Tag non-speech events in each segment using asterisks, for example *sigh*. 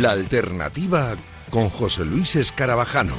La alternativa con José Luis Escarabajano.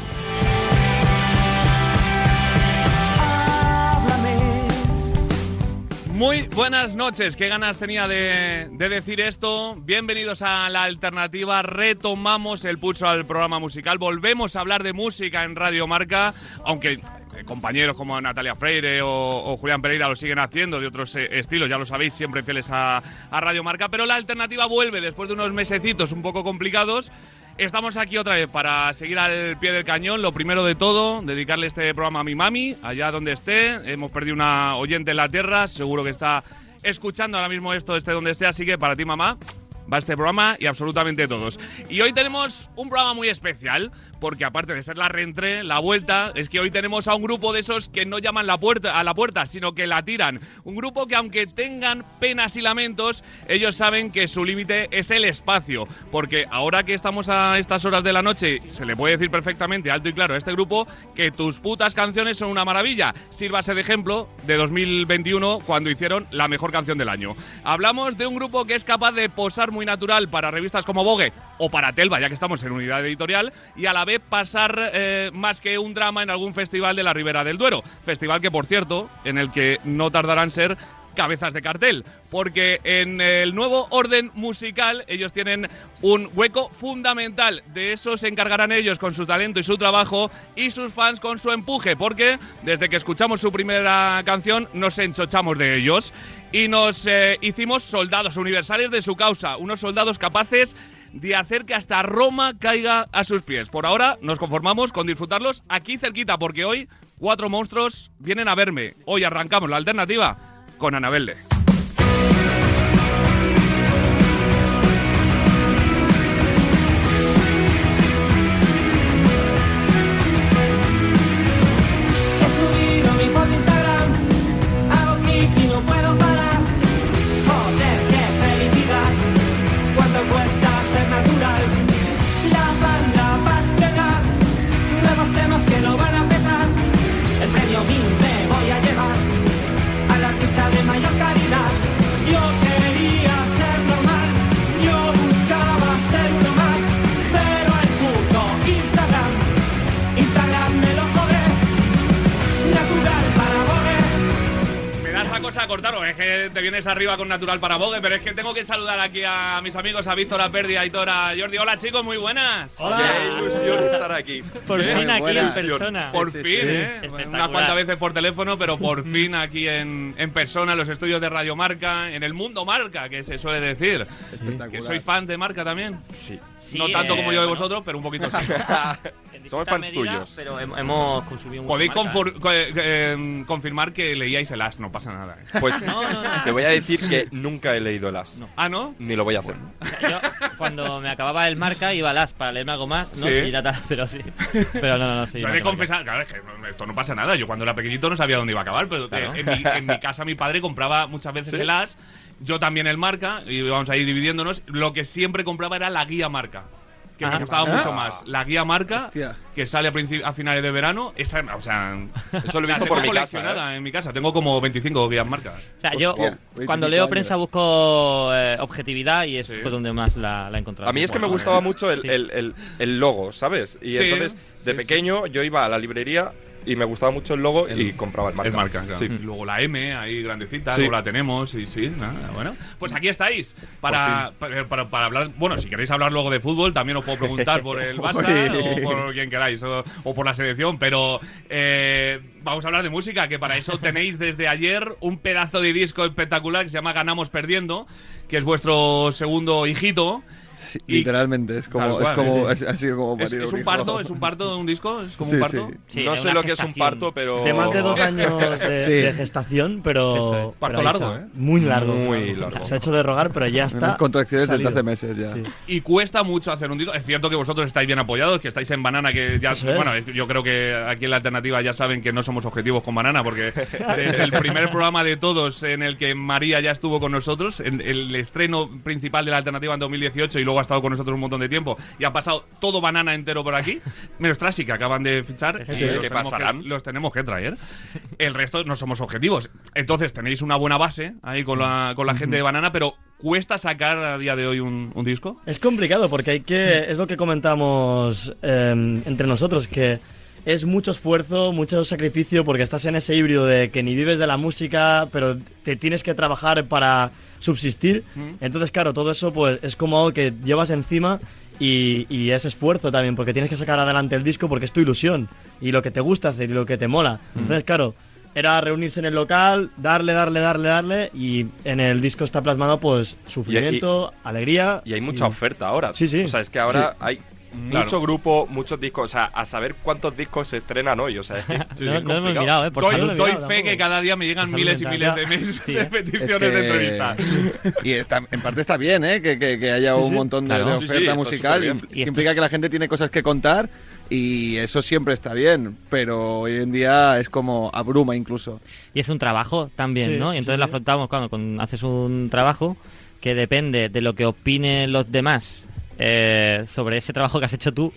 Muy buenas noches, qué ganas tenía de, de, decir esto. Bienvenidos a la alternativa, retomamos el pulso al programa musical, volvemos a hablar de música en Radio Marca, aunque compañeros como Natalia Freire o, o, Julián Pereira lo siguen haciendo de otros eh, estilos, ya lo sabéis, siempre fieles a, a Radio Marca, pero la alternativa vuelve después de unos mesecitos un poco complicados. Estamos aquí otra vez para seguir al pie del cañón. Lo primero de todo, dedicarle este programa a mi mami, allá donde esté. Hemos perdido una oyente en la tierra, seguro que está escuchando ahora mismo esto, esté donde esté, así que para ti, mamá, va este programa y absolutamente todos. Y hoy tenemos un programa muy especial, porque aparte de ser la reentré, la vuelta, es que hoy tenemos a un grupo de esos que no llaman la puerta, a la puerta, sino que la tiran. Un grupo que aunque tengan penas y lamentos, ellos saben que su límite es el espacio, porque ahora que estamos a estas horas de la noche, se le puede decir perfectamente, alto y claro, a este grupo, que tus putas canciones son una maravilla. Sírvase de ejemplo de 2021, cuando hicieron la mejor canción del año. Hablamos de un grupo que es capaz de posar muy natural para revistas como Vogue o para Telva, ya que estamos en unidad editorial, y a la pasar eh, más que un drama en algún festival de la Ribera del Duero. Festival que, por cierto, en el que no tardarán ser cabezas de cartel, porque en el nuevo orden musical ellos tienen un hueco fundamental. De eso se encargarán ellos con su talento y su trabajo y sus fans con su empuje, porque desde que escuchamos su primera canción nos enchochamos de ellos y nos eh, hicimos soldados universales de su causa, unos soldados capaces de hacer que hasta Roma caiga a sus pies. Por ahora nos conformamos con disfrutarlos aquí cerquita, porque hoy cuatro monstruos vienen a verme. Hoy arrancamos la alternativa con Anabelde. Que te vienes arriba con Natural para Vogue, pero es que tengo que saludar aquí a mis amigos, a Víctor, a Perdi, a Aitor, a Jordi. Hola chicos, muy buenas. Qué ilusión estar aquí. Por Qué fin aquí en persona. Por Sí, fin, sí. ¿eh? Unas cuantas veces por teléfono, pero por *laughs* fin aquí en, en persona, en los estudios de Radio Marca, en el mundo Marca, que se suele decir. Que soy fan de Marca también. Sí. Sí, no tanto eh, como yo de bueno, vosotros, pero un poquito sí. *laughs* Somos fans medida, tuyos. Pero hem- hemos consumido mucho Podéis marca, eh, eh, confirmar que leíais el As, no pasa nada. ¿eh? Pues *laughs* No, no, no. te voy a decir que nunca he leído las. Ah, ¿no? Ni lo voy a hacer. O sea, yo, cuando me acababa el marca, iba a las para leerme algo más. No, Sí. Y ya tal, pero sí. Pero no, no, no. Sí, Yo he marca, de marca. confesar, claro, es que no- esto no pasa nada. Yo cuando era pequeñito no sabía dónde iba a acabar, pero Claro. en, mi, en mi casa mi padre compraba muchas veces ¿Sí? el As, yo también el Marca, y íbamos ahí dividiéndonos. Lo que siempre compraba era la guía Marca. Que me gustaba Ah. mucho más. La guía marca, Hostia. que sale a, a finales de verano, esa, o sea, Eso lo he visto por mi casa. ¿eh? en mi casa. Tengo como 25 guías marcas. O sea, yo Hostia, cuando 25 leo años. prensa busco eh, objetividad y es Sí. donde más la, la he enconrado. A mí es que me gustaba eh. mucho el, Sí. el- el- el logo, ¿sabes? Y Sí, entonces, de sí, pequeño, yo iba a la librería y me gustaba mucho el logo y compraba el marca. El marca, claro. Sí. Y luego la M, ahí grandecita, Sí. luego la tenemos, y sí, nada, bueno. Pues aquí estáis, para, para, para- para hablar, bueno, si queréis hablar luego de fútbol, también os puedo preguntar por el *laughs* Barça o por quien queráis, o, o por la selección, pero eh, vamos a hablar de música, que para eso tenéis desde ayer un pedazo de disco espectacular que se llama Ganamos Perdiendo, que es vuestro segundo hijito. Sí, Y- literalmente, es como, es como, sí, sido como ¿Es, parir es un parto? ¿Es un parto de un disco? ¿Es como Sí, un parto? sí. Sí, no sé lo que es un parto, pero. De más de dos años de, *laughs* Sí. de gestación, pero. Es. Parto largo. ¿eh? Muy largo. Muy largo. Se ha hecho de rogar, pero ya está. Contracciones desde hace meses ya. Sí. y cuesta mucho hacer un disco. Es cierto que vosotros estáis bien apoyados, que estáis en Banana, que ya. Eso es. Bueno, yo creo que aquí en la alternativa ya saben que no somos objetivos con Banana, porque *laughs* desde el primer programa de todos en el que María ya estuvo con nosotros, en el estreno principal de la alternativa en 2018 y luego ha estado con nosotros un montón de tiempo, y ha pasado todo Banana entero por aquí, *laughs* menos Trashy, que acaban de fichar. y Sí, los ¿qué tenemos pasarán? que- los tenemos que traer. El resto no somos objetivos. Entonces tenéis una buena base ahí con la, con la gente de Banana, pero ¿Cuesta sacar a día de hoy un, un disco? Es complicado porque hay que. Es lo que comentamos eh, entre nosotros, que es mucho esfuerzo, mucho sacrificio, porque estás en ese híbrido de que ni vives de la música, pero te tienes que trabajar para subsistir. Entonces, claro, todo eso pues es como algo que llevas encima y, y es esfuerzo también, porque tienes que sacar adelante el disco porque es tu ilusión y lo que te gusta hacer y lo que te mola. Entonces, claro. Era reunirse en el local, darle, darle, darle, darle, y en el disco está plasmado, pues, sufrimiento, alegría. Y hay mucha oferta ahora. Sí, sí. O sea, es que ahora hay mucho grupo, muchos discos. O sea, a saber cuántos discos se estrenan hoy. O sea, es *laughs* no, no hemos mirado, ¿eh? Por doy, salud. salud. doy Tampoco. fe que cada día me llegan miles y miles de mails Sí, *laughs* de peticiones Es de que- entrevista. *laughs* Y está- en parte está bien, ¿eh? Que, que- que haya Sí, un sí. montón de, Claro. de Sí, sí, oferta musical. y- implica es- que la gente tiene cosas que contar y eso siempre está bien. Pero hoy en día es como abruma incluso. Y es un trabajo también, Sí, ¿no? Y entonces sí. lo afrontamos cuando con- haces un trabajo que depende de lo que opinen los demás eh, sobre ese trabajo que has hecho tú.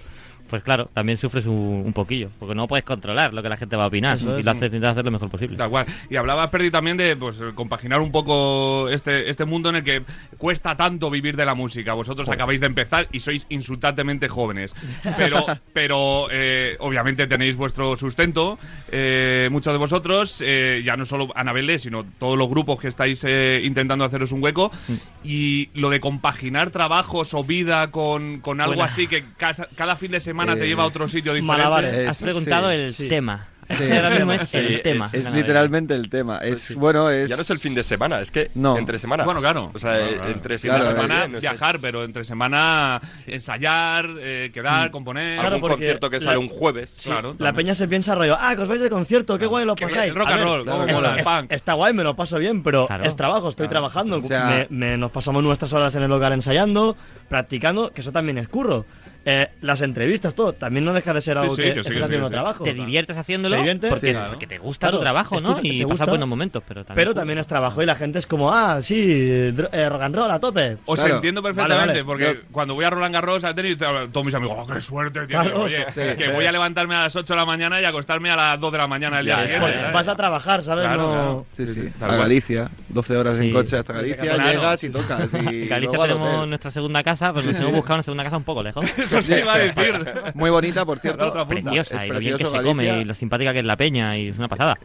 Pues claro, también sufres un, un poquillo, porque no puedes controlar lo que la gente va a opinar Eso y lo haces, intentas hacer lo mejor posible. Tal cual. Y hablaba Perdi también de pues, compaginar un poco este, este mundo en el que cuesta tanto vivir de la música. Vosotros acabáis de empezar y sois insultantemente jóvenes. Pero, *laughs* pero eh, obviamente tenéis vuestro sustento. eh, muchos de vosotros, eh, ya no solo Anabel, sino todos los grupos que estáis eh, intentando haceros un hueco. Mm. Y lo de compaginar trabajos o vida con, con algo Buena. así que cada fin de semana te Eh, lleva a otro sitio diferente. malabares. Es- Has preguntado sí, el sí. tema. Sí. Ahora mismo es Sí, el es- tema. Es Anabel. literalmente el tema. Es bueno, es. ya no es el fin de semana, es que No. entre semana. Bueno, claro. O sea, Claro, eh, claro. entre de Claro, semana viajar, es- pero entre semana ensayar, eh, quedar, componer. Claro, algún concierto que la- sale un jueves. Claro, La también. peña se piensa rollo, ah, que os vais de concierto, qué guay lo Que pasáis. rock and ver, roll, como claro, mola, es- punk. está guay, me lo paso bien, pero Claro. es trabajo, estoy trabajando. O sea- Me- me- nos pasamos nuestras horas en el local ensayando, practicando, que eso también es curro. Eh, las entrevistas, todo, también no deja de ser algo sí, que, que sí, estás haciendo sí. trabajo. Te diviertes haciéndolo ¿Te diviertes? porque, Sí, claro. porque te gusta Claro, tu trabajo, ¿no? tu- te y gusta. pasas buenos momentos, pero también. Pero también es trabajo y la gente es como, ah, sí, eh, rock and roll a tope. Os Claro. entiendo perfectamente, Vale, vale. porque Yo- cuando voy a Roland Garros al tenis, todos mis amigos, oh, qué suerte, tío. Claro. Oye, Sí. que voy a levantarme a las 8 de la mañana y acostarme a las 2 de la mañana el día siguiente. Vas a trabajar, ¿sabes? Claro, no... claro. Sí, sí. tal A. Galicia. 12 horas en coche hasta Galicia. Llegas y tocas. *laughs* Galicia tenemos nuestra segunda casa, pues nos hemos buscado una segunda casa un poco lejos. *laughs* Eso sí iba a decir. *laughs* Muy bonita, por cierto. Preciosa, Es y lo bien que se come, y lo simpática que es la peña, y es una pasada.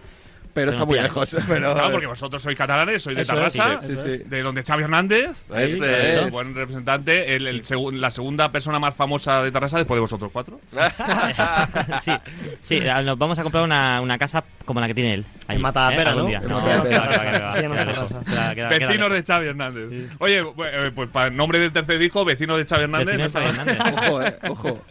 Pero está muy lejos. *laughs* Pero, Claro, porque vosotros sois catalanes, sois de Tarrasa, sí, sí, sí. de donde Xavi Hernández, Ese es es. un buen representante, el, el segu- la segunda persona más famosa de Tarrasa después de vosotros cuatro. *laughs* sí, sí, eh, nos vamos a comprar una, una casa como la que tiene él. Ahí, En Matadapera, algún ¿no? En Matadapera. Vecinos de Xavi Hernández. Oye, eh, pues para el nombre del tercer disco, Vecinos de Xavi Hernández. Vecinos no de Xavi. Hernández. Ojo, eh. Ojo.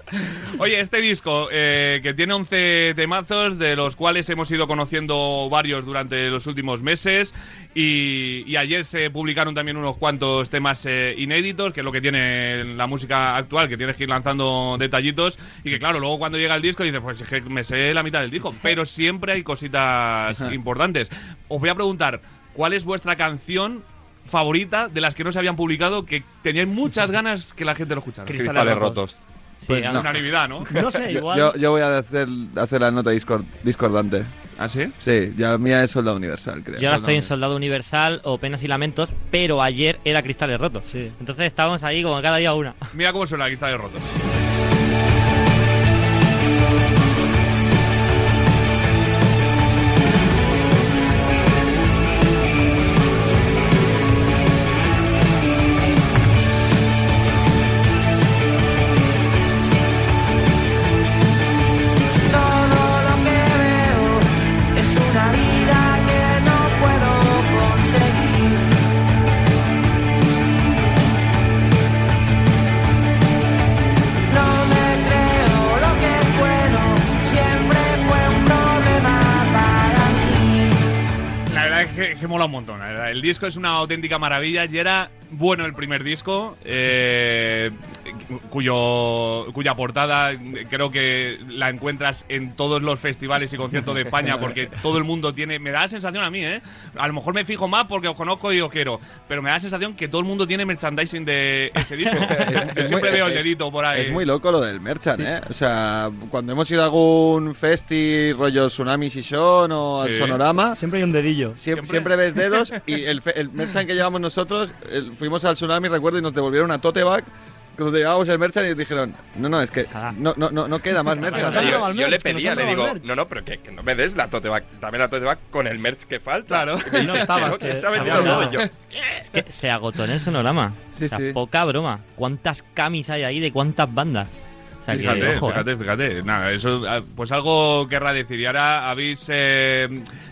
Oye, este disco eh, que tiene 11 temazos, de los cuales hemos ido conociendo varios durante los últimos meses. Y, y ayer se publicaron también unos cuantos temas eh, inéditos, que es lo que tiene la música actual, que tienes que ir lanzando detallitos. Y que claro, luego cuando llega el disco dices, pues es que me sé la mitad del disco. *laughs* Pero siempre hay cositas importantes. Os voy a preguntar, ¿cuál es vuestra canción favorita de las que no se habían publicado que teníais muchas *laughs* ganas que la gente lo escuchara? Cristales Cristales rotos. rotos. Sí, Pues no. Unanimidad, ¿no? No sé, Yo, igual. yo, yo voy a hacer, hacer la nota discord- discordante. ¿Ah, sí? Sí, ya mía es Soldado Universal, creo. Yo ahora estoy en Soldado Universal o Penas y Lamentos, pero ayer era Cristales Rotos. Sí. Entonces estábamos ahí como cada día una. Mira cómo suena de rotos. Disco es una auténtica maravilla. Y era bueno el primer disco, eh, cuyo, cuya portada creo que la encuentras en todos los festivales y conciertos de España porque *laughs* todo el mundo tiene... Me da la sensación a mí, ¿eh? A lo mejor me fijo más porque os conozco y os quiero, pero me da la sensación que todo el mundo tiene merchandising de ese disco. *laughs* Yo siempre muy- veo el dedito por ahí. Es muy loco lo del merchant, ¿eh? O sea, cuando hemos ido a algún festi, rollo Tsunami Sison o al Sí. Sonorama, Siempre hay un dedillo. siempre, Siempre. ves dedos *laughs* y el, el merchant que llevamos nosotros, el fuimos al Tsunami, recuerdo, y nos devolvieron una tote bag. Cuando llevábamos el merch y dijeron, no, no, es que Ah. no, no, no, no queda más merch. Nos Yo, yo le que nos pedía, le digo, no, no, pero que, que no me des la tote bag, dame la tote bag con el merch que falta. Claro. Y no estabas, que que se ha se vendido todo. Yo, Es que se agotó en el sonorama. Sí, O sea, sí. poca broma. ¿Cuántas camis hay ahí de cuántas bandas? O sea, que, Fíjate, ojo, ¿eh? fíjate, fíjate. Nada, eso, ah, pues algo querrá decir. Y ahora habéis eh,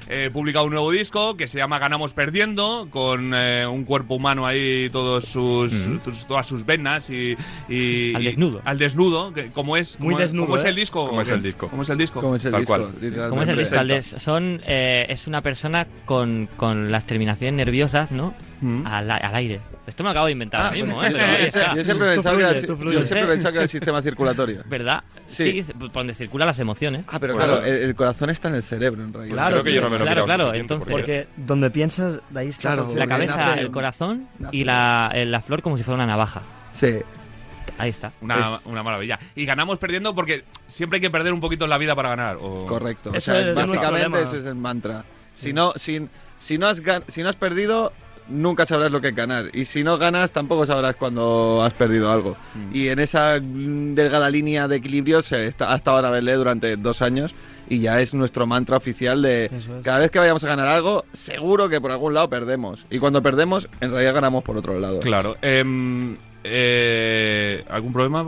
eh, publicado un nuevo disco que se llama Ganamos Perdiendo, con eh, un cuerpo humano ahí, todos sus, tus- todas sus venas y, y- Al y- desnudo. al desnudo. que- ¿Cómo es? Muy ¿Cómo es- desnudo, ¿Cómo es ¿eh? el disco? ¿Cómo es el disco? ¿Cómo es el disco? ¿Cómo es el Tal disco? cual. ¿Cómo es el disco? Son, eh, es una persona con, con las terminaciones nerviosas, ¿no? Mm. Al, al aire. Esto me lo acabo de inventar Ah, ahora mismo, pues, ¿eh? yo, Pero ahí yo- siempre pensaba que era, el- sistema circulatorio. ¿Verdad? Sí. Sí, por donde circulan las emociones. Ah, pero Pues claro, sí. el, el corazón está en el cerebro, en realidad. Claro, creo que yo no me lo claro, claro, entonces- Porque donde piensas, de ahí está Claro. La Sí, cabeza, nace- el corazón y la, eh, la flor como si fuera una navaja. Sí. Ahí está. Una, una maravilla. Y ganamos perdiendo porque siempre hay que perder un poquito en la vida para ganar. o- Correcto. Eso o sea, es básicamente ese es el mantra. Si no, si, si no has gan- si no has perdido, nunca sabrás lo que es ganar. Y si no ganas, tampoco sabrás cuando has perdido algo. Mm. Y en esa delgada línea de equilibrio se está, ha estado Anabel durante dos años y ya es nuestro mantra oficial de es. cada vez que vayamos a ganar algo, seguro que por algún lado perdemos. Y cuando perdemos, en realidad ganamos por otro lado. Claro. em, eh, ¿Algún problema?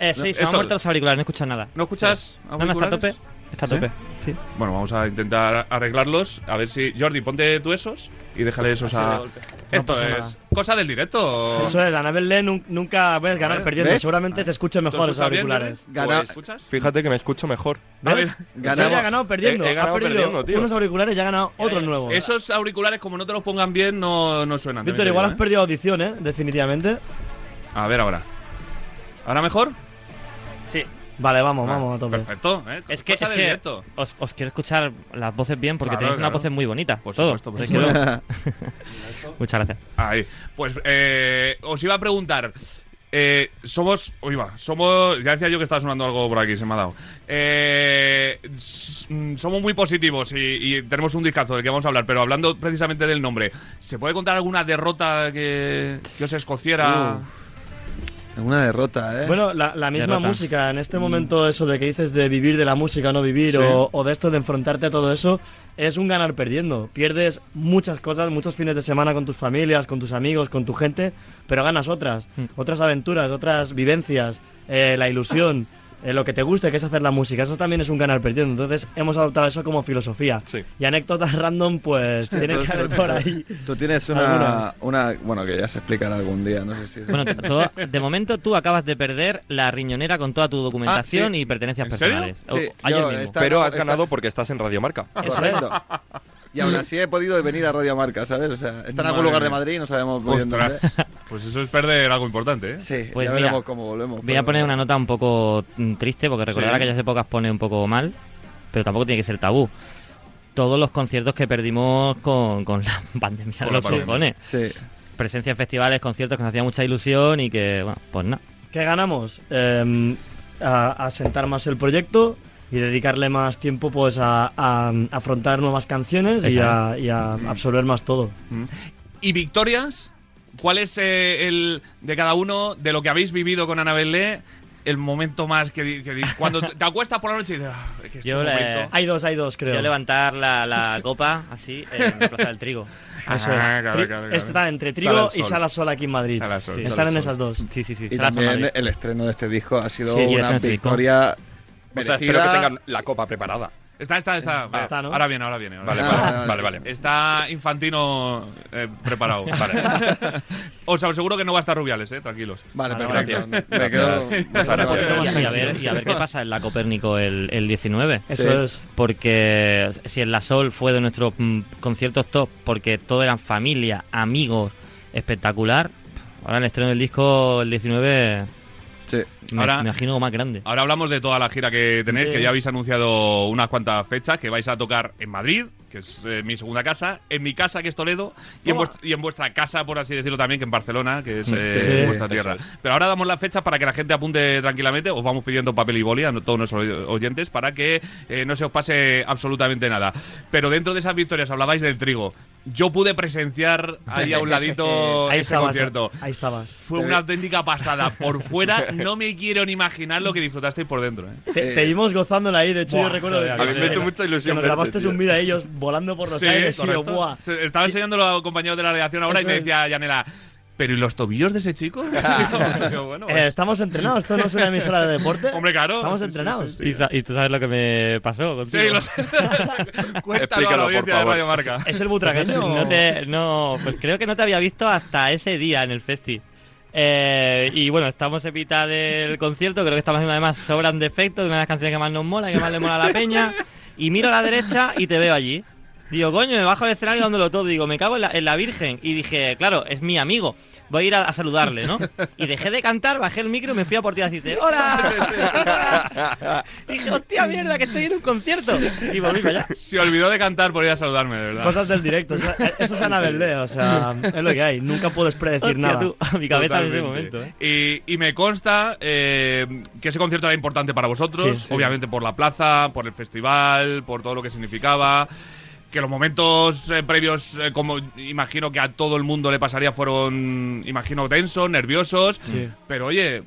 Eh, sí, se me han muerto los auriculares, no escucho nada. ¿No escuchas? No, no, está a tope. Está a ¿Sí? tope. Sí. Bueno, vamos a intentar arreglarlos. A ver si. Jordi, ponte tú esos y déjale esos a. No Esto es nada. cosa del directo. Eso es, Anabel Lee nun- nunca puedes ganar perdiendo. ¿ves? Seguramente se escuchen ¿Tú mejor bien, auriculares. Gana- ¿O escuchas? Fíjate que me escucho mejor. ¿Ves? Ganamos. Ganamos. ha ganado perdiendo. He- he ganado ha perdido perdiendo, tío. unos auriculares y ha ganado otros nuevos. Esos auriculares, como no te los pongan bien, no, no suenan. Víctor, igual has digo, perdido audición, ¿eh? Definitivamente. ¿eh? A ver ahora. ¿Ahora mejor? Vale, vamos, Ah, vamos a tope. Perfecto. ¿eh? Es que, es que os, os quiero escuchar las voces bien porque Claro, tenéis claro. voces muy bonitas. Por todo. supuesto, por supuesto. *laughs* Muchas gracias. Ahí. Pues eh, os iba a preguntar. eh, somos. Uy, va. Somos. Ya decía yo que estaba sonando algo por aquí, se me ha dado. Eh, mm, somos muy positivos y, y tenemos un discazo del que vamos a hablar, pero hablando precisamente del nombre, ¿se puede contar alguna derrota que, que os escociera? Una derrota, ¿eh? Bueno, la, la misma Derrota. música, en este momento eso de que dices de vivir de la música o no vivir Sí. o, o de esto de enfrentarte a todo eso, es un ganar perdiendo. Pierdes muchas cosas, muchos fines de semana con tus familias, con tus amigos, con tu gente, pero ganas otras, Hmm. otras aventuras, otras vivencias, eh, la ilusión, eh, lo que te guste, que es hacer la música. Eso también es un ganar perdiendo. Entonces hemos adoptado eso como filosofía. Sí. Y anécdotas random, pues *laughs* tiene que haber por ahí. Tú tienes una, una. Bueno, que ya se explicará algún día, no sé si. es- Bueno, todo- de momento tú acabas de perder la riñonera con toda tu documentación Ah, sí. y pertenencias ¿En serio? personales. Sí, O- ayer yo mismo. esta- Pero has esta- ganado porque estás en Radiomarca. Eso es. *laughs* *laughs* Y aún así he podido venir a Radio Marca, ¿sabes? O sea, está en algún lugar de. Madrid y no sabemos bien dónde. Pues eso es perder algo importante, ¿eh? Sí, Pues ya mira, veremos cómo volvemos. Voy a poner una nota un poco mm, triste porque recordar Sí. aquellas épocas pone un poco mal, pero tampoco tiene que ser tabú. Todos los conciertos que perdimos con, con la *laughs* pandemia de los cojones. Sí. Presencia en festivales, conciertos que nos hacía mucha ilusión y que, bueno, pues nada. ¿Qué ganamos? Eh, a, a sentar más el proyecto y dedicarle más tiempo pues a, a afrontar nuevas canciones y a, y a absorber más todo. ¿Y victorias? ¿Cuál es eh, el de cada uno de lo que habéis vivido con Anabel Lee? El momento más que, que cuando te acuestas por la noche y dices, "Ah, es que este Yo le- momento". Hay dos, hay dos, creo. Yo levantar la, la copa así en la Plaza del Trigo. *laughs* Eso Ah, es. claro, Tri- claro, claro. Está entre Sala Trigo al y. Sala Sol aquí en Madrid. Sala Sol, Sí. Sala Están en Sol. esas dos. Sí, sí, sí. Y Sala también el estreno de este disco ha sido Sí, una estreno victoria O sea, espero merecida. que tengan la copa preparada. Está, está, está. Ah, está, ¿no? Ahora viene, ahora viene. ahora Vale, viene. Ah, vale, vale. vale, vale. Está Infantino eh, preparado. *laughs* Vale. Os aseguro que no va a estar Rubiales, eh, tranquilos. Vale, Vale, perfecto. gracias. Me quedo. Gracias. Muchas Muchas gracias. gracias. Y, a ver, y a ver qué *laughs* pasa en la Copérnico el, el 19. Eso Sí. es. Porque si en La Sol fue de nuestros mm, conciertos top, porque todo eran familia, amigos, espectacular. Ahora el estreno del disco, el 19, Sí. Me, Ahora- me imagino más grande. Ahora hablamos de toda la gira que tenéis, Sí. que ya habéis anunciado unas cuantas fechas, que vais a tocar en Madrid, que es eh, mi segunda casa, en mi casa, que es Toledo, y en, y en vuestra casa, por así decirlo también, que en Barcelona, que es eh, sí. vuestra Eso tierra. es. Pero ahora damos las fechas para que la gente apunte tranquilamente, os vamos pidiendo papel y boli a todos nuestros oyentes para que eh, no se os pase absolutamente nada. Pero dentro de esas victorias hablabais del trigo. Yo pude presenciar ahí a un *laughs* ladito Ahí este estabas, concierto. ahí estabas. Fue una auténtica pasada. Por fuera *laughs* no me quiero ni imaginar lo que disfrutasteis por dentro. ¿eh? Te, te vimos gozándola ahí, de hecho Buah, yo recuerdo joder, que, a mí me hizo mucha ilusión que nos grabaste un vídeo de ellos volando por los Sí, aires y yo, correcto. buah. Se- Estaba enseñándolo a compañeros de la redacción ahora y me decía Yanela, ¿pero y los tobillos de ese chico? *laughs* *laughs* Bueno, Eh, estamos entrenados, esto no es una emisora de deporte. Hombre, claro. Estamos Sí, sí, entrenados. sí, sí. Y, tú sabes lo que me pasó contigo. Sí, lo sé. *laughs* Cuéntalo a Explícalo, la por audiencia de favor. Radio Marca. ¿Es el butragueño? No te, no, pues creo que no te había visto hasta ese día en el festi. Eh, y bueno, estamos en mitad del concierto, creo que estamos además Sobran de efectos, una de las canciones que más nos mola, que más le mola la peña. Y miro a la derecha y te veo allí. Digo, coño, me bajo del escenario dándolo todo. Digo, me cago en la, en la Virgen. Y dije, claro, es mi amigo. Voy a ir a, a saludarle, ¿no? Y dejé de cantar, bajé el micro y me fui a por ti a decirte, ¡Hola! *laughs* ¡Hola! *laughs* Dije, hostia mierda, que estoy en un concierto. Y volví para allá. Se olvidó de cantar por ir a saludarme, de verdad. Cosas del directo. Eso, es Ana Belé, o sea, es lo que hay. Nunca puedes predecir Hostia, nada. tú, a mi cabeza en ese Totalmente. momento, ¿eh? Y, y me consta eh, que ese concierto era importante para vosotros, Sí, sí. obviamente por la plaza, por el festival, por todo lo que significaba. Que los momentos eh, previos, eh, como imagino que a todo el mundo le pasaría, fueron, imagino, tensos, nerviosos. Sí. Pero oye,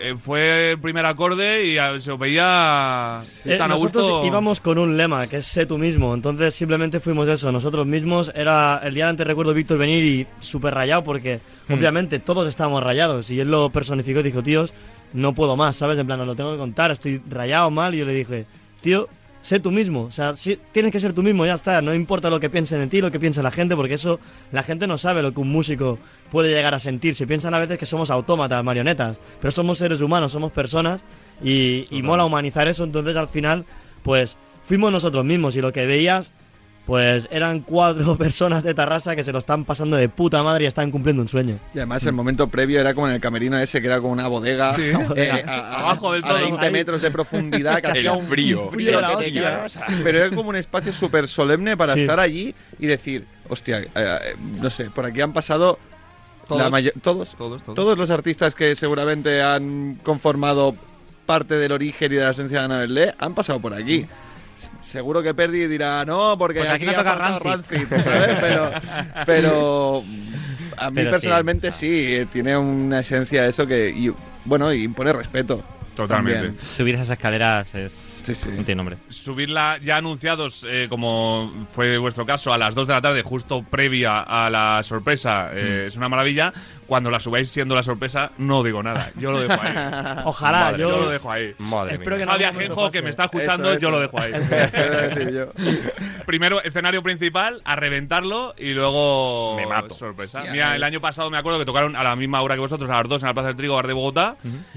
eh, fue el primer acorde y ah, se os veía Eh, tan a nosotros gusto. íbamos con un lema, que es sé tú mismo. Entonces simplemente fuimos eso, nosotros mismos. Era el día de antes recuerdo Víctor venir y súper rayado porque Hmm. obviamente todos estábamos rayados. Y él lo personificó y dijo, tíos, no puedo más, ¿sabes? En plan, os lo tengo que contar, estoy rayado mal. Y yo le dije, tío, sé tú mismo. O sea, sí, tienes que ser tú mismo, ya está. No importa lo que piensen de ti, lo que piense la gente, porque eso la gente no sabe lo que un músico puede llegar a sentir. Se piensan a veces que somos autómatas, marionetas, pero somos seres humanos, somos personas y, y mola humanizar eso. Entonces al final, pues fuimos nosotros mismos y lo que veías, pues eran cuatro *laughs* personas de Tarrasa que se lo están pasando de puta madre y están cumpliendo un sueño. Y además el momento previo era como en el camerino ese, que era como una bodega. Sí. *laughs* eh, a- a- Abajo del a todo. 20 Ahí. metros de profundidad. Que *laughs* El hacía un frío. la hostia. Pero era como un espacio súper solemne para Sí. estar allí y decir, hostia, eh, eh, no sé, por aquí han pasado Todos. la mayo- todos, Todos, todos. todos los artistas que seguramente han conformado parte del origen y de la esencia de Ana Belé han pasado por aquí. Seguro que Perdi dirá, no, porque, Porque aquí no ha toca Rancid". ¿sabes? *laughs* Pero, pero a mí Pero personalmente sí, eh, tiene una esencia eso que, y, bueno, y impone respeto. Totalmente. también. Subir esas escaleras es. Sí, sí. No tiene nombre. subirla ya anunciados, eh, como fue vuestro caso, a las 2 de la tarde, justo previa a la sorpresa, eh, es una maravilla. Cuando la subáis siendo la sorpresa, no digo nada. Yo lo dejo ahí. *laughs* Ojalá, Madre, Yo lo dejo ahí. Madre espero mía. que Javi Ajenjo, pase. que me está escuchando, Eso, yo lo dejo ahí. *laughs* Primero, escenario principal, a reventarlo y luego. Me mato. Sorpresa. Hostia, Mira, el año pasado me acuerdo que tocaron a la misma hora que vosotros, a las 2 en la Plaza del Trigo, Bar de Bogotá.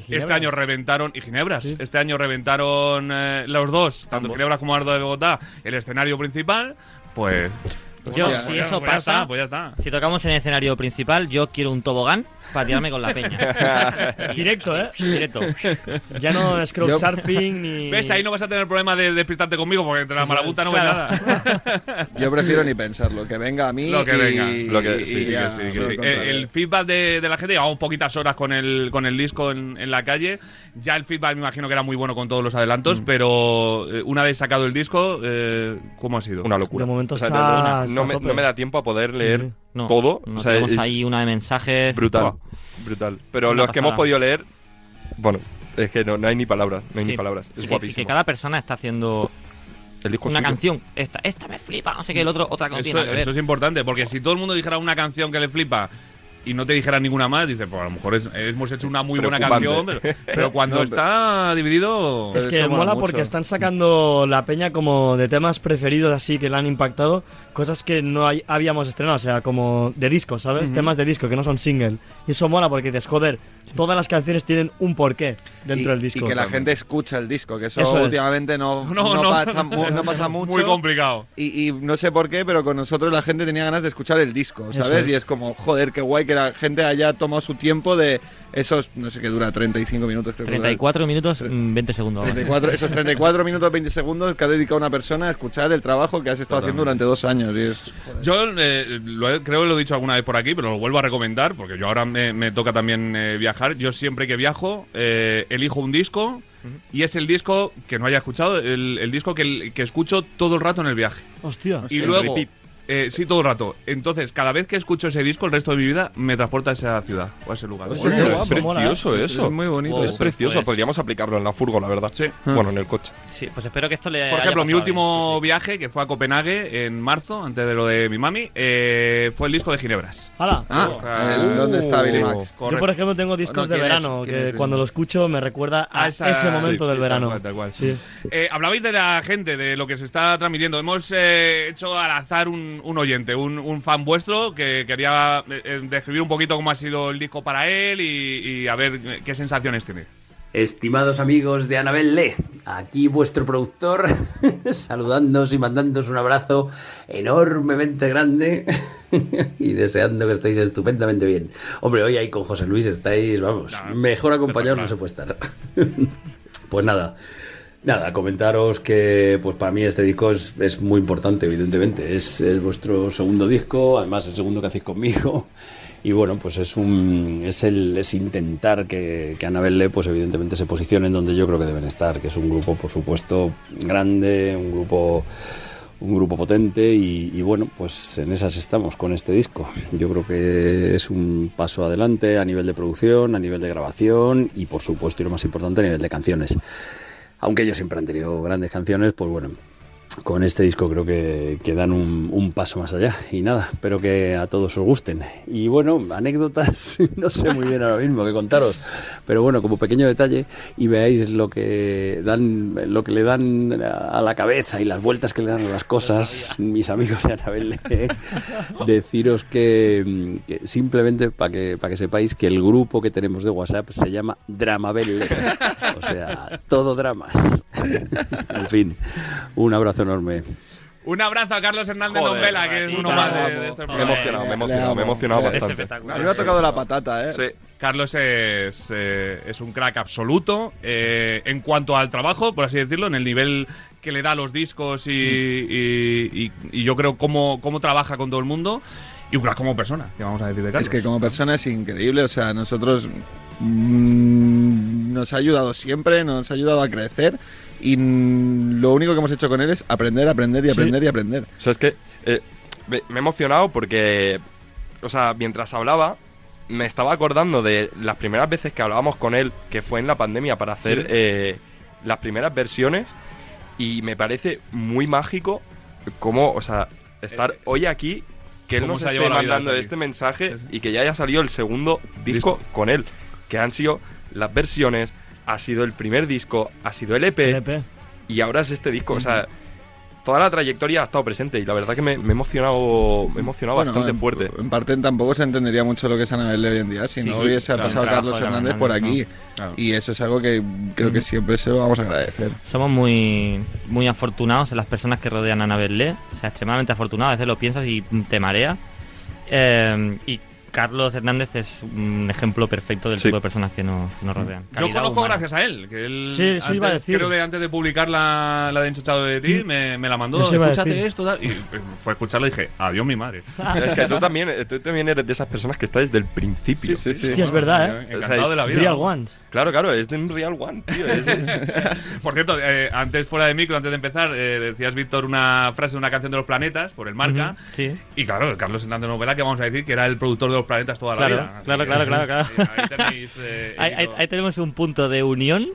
Este año reventaron. Y Ginebras. Este año reventaron eh, los dos, tanto Ambos. Ginebras como Ardo de Bogotá, el escenario principal. Pues. Yo, Hostia, si pues eso pues ya pasa, está, pues ya está. si tocamos en el escenario principal, yo quiero un tobogán para tirarme con la *laughs* peña. *laughs* Directo, ¿eh? Directo. Ya no es crowdsurfing ni... ¿Ves? Ahí no vas a tener problema de despistarte conmigo porque entre la marabunta no ves claro. nada. Yo prefiero ni pensarlo, que venga a mí. Lo que y- venga. Lo que- y sí, ya, Que sí, que sí. el Eh. El feedback de, de la gente, llevamos poquitas horas con el, con el disco en, en la calle. Ya el feedback me imagino que era muy bueno con todos los adelantos, Mm. pero eh, una vez sacado el disco, eh, ¿cómo ha sido? Una locura. De momento O sea, está- no, no, está no me, no me da tiempo a poder leer Sí. No, todo. no o sea, tenemos es ahí una de mensajes. brutal. Buah. Brutal. Pero Una los que hemos pasada. podido leer, bueno, es que no, no hay ni palabras. No hay Sí. ni palabras. Y Es que, y guapísimo. que cada persona está haciendo El disco una suyo. canción. Esta, esta me flipa, no sé qué, el otro, otra no Eso, eso es importante, porque si todo el mundo dijera una canción que le flipa y no te dijera ninguna más, dices, pues a lo mejor es- hemos hecho una muy buena canción, pero, pero *laughs* cuando No, está dividido... Es que mola mucho. porque están sacando la peña como de temas preferidos así que le han impactado, cosas que no hay- habíamos estrenado, o sea, como de disco, ¿sabes? Temas de disco que no son single. Y eso mola porque dices, joder, todas las canciones tienen un porqué dentro y, del disco. y que la gente escucha el disco, que eso, Eso es. últimamente no, *laughs* No, no no. Pasa, mu- no pasa mucho. Muy complicado. Y, y no sé por qué, pero con nosotros la gente tenía ganas de escuchar el disco, ¿sabes? es. Y es como, joder, qué guay que la gente haya tomado su tiempo de, Esos, no sé qué dura, 35 minutos creo que dura. 34 minutos, mm, 20 segundos. 34, esos 34 minutos 20 segundos que ha dedicado una persona a escuchar el trabajo que has estado haciendo durante dos años. Y es, Yo eh, lo he- creo que lo he dicho alguna vez por aquí, pero lo vuelvo a recomendar porque yo ahora me, me toca también eh, viajar. Yo siempre que viajo eh, elijo un disco y es el disco que no haya escuchado, el, el disco que, que escucho todo el rato en el viaje. Hostia. Y luego, repeat. Eh, sí, todo el rato. Entonces, cada vez que escucho ese disco, el resto de mi vida me transporta a esa ciudad o a ese lugar. Pues es guapo, precioso es- eso. es muy bonito Wow. Es eso. precioso, Pues- podríamos aplicarlo en la furgo, la verdad. Sí. Bueno, en el coche. Sí, pues espero que esto le Por haya ejemplo, mi último viaje, que fue a Copenhague en marzo, antes de lo de mi mami, eh, fue el disco de Ginebras. Hala. Ah, Ah, eh, ¿dónde está Billy uh, Max? Yo, por ejemplo, tengo Bueno, discos de verano ¿Quién que es? cuando lo escucho me recuerda a A esa- ese momento sí, del verano. tal cual, tal cual. Sí. Eh, hablabais de la gente, de lo que se está transmitiendo. Hemos eh, hecho al azar un, un oyente, un, un fan vuestro que quería eh, eh, describir un poquito cómo ha sido el disco para él y, y a ver eh, qué sensaciones tiene. Estimados amigos de Anabel Le, aquí vuestro productor, *laughs* saludándoos y mandándoos un abrazo enormemente grande *laughs* y deseando que estéis estupendamente bien. Hombre, hoy ahí con José Luis estáis, vamos, mejor acompañados no se puede estar. *laughs* pues nada, nada, comentaros que pues para mí este disco es, es muy importante, evidentemente. Es, es vuestro segundo disco, además el segundo que hacéis conmigo. *laughs* Y bueno, pues es un es el es intentar que, que Anabel Le, pues evidentemente se posicione en donde yo creo que deben estar, que es un grupo, por supuesto, grande, un grupo un grupo potente y, y bueno, pues en esas estamos con este disco. Yo creo que es un paso adelante a nivel de producción, a nivel de grabación y por supuesto y lo más importante a nivel de canciones. Aunque ellos siempre han tenido grandes canciones, pues bueno, con este disco creo que, que dan un, un paso más allá. Y nada, espero que a todos os gusten. Y bueno, anécdotas, *laughs* no sé muy bien ahora mismo que contaros. Pero bueno, como pequeño detalle, y veáis lo que dan, lo que le dan a la cabeza y las vueltas que le dan a las cosas, mis amigos de Anabel, *laughs* eh, deciros que, que simplemente para que, para que sepáis que el grupo que tenemos de WhatsApp se llama Dramabelle. O sea, todo dramas. *laughs* En fin, un abrazo enorme. Un abrazo a Carlos Hernández Joder, Don Vela, que es uno más de, de este Me he programa. emocionado, me he emocionado, me he emocionado bastante. A mí me ha tocado la patata, ¿eh? Sí. Carlos es, eh, es un crack absoluto eh, en cuanto al trabajo, por así decirlo, en el nivel que le da a los discos y, y- y- y yo creo cómo, cómo trabaja con todo el mundo. Y un crack como persona, que vamos a decir de Carlos. Es que como persona es increíble, o sea, nosotros mm, nos ha ayudado siempre, nos ha ayudado a crecer y lo único que hemos hecho con él es aprender, aprender y Sí. aprender y aprender. O sea, es que eh, me, me he emocionado porque, o sea, mientras hablaba, me estaba acordando de las primeras veces que hablábamos con él, que fue en la pandemia, para hacer eh, las primeras versiones. Y me parece muy mágico cómo, o sea, estar hoy aquí, que él nos esté mandando este mensaje y que ya haya salido el segundo disco con él. Que han sido las versiones, ha sido el primer disco, ha sido el EP, LP. y ahora es este disco. O sea, toda la trayectoria ha estado presente y la verdad que me, me he emocionado, me he emocionado Bueno, bastante en, fuerte. En parte tampoco se entendería mucho lo que es Anabel de hoy en día si Sí, no hubiese claro, pasado Carlos de Hernández por aquí. Claro. Y eso es algo que creo que siempre se lo vamos a agradecer. Somos muy, muy afortunados en las personas que rodean a Anabel Le. O sea, extremadamente afortunados. A veces lo piensas y te marea. Eh, y Carlos Hernández es un ejemplo perfecto del Sí. tipo de personas que nos, nos rodean. Yo Calidad conozco humana. gracias a él. Que él Sí, sí, antes- iba a decir. Creo que antes de publicar la, la de Enchochado de ti, me, me la mandó. Escúchate esto. tal", Y pues, fue a escucharla y dije, adiós mi madre. *laughs* es que tú también, eh, tú también eres de esas personas que está desde el principio. Sí, sí, sí. Hostia, es verdad, ¿eh? Encantado O sea, es de la vida. Real Ones. Claro, claro, es de un Real One, tío. es- es- *laughs* Por cierto, eh, antes fuera de micro, antes de empezar, eh, decías, Víctor, una frase de una canción de los planetas, por el marca. Ujú, Sí. Y claro, Carlos Hernández Novela, que vamos a decir que era el productor de los planetas toda Claro, la vida. Claro, claro, claro, claro. Ahí tenéis. eh, *laughs* Ahí, ahí- hilo. ahí tenemos un punto de unión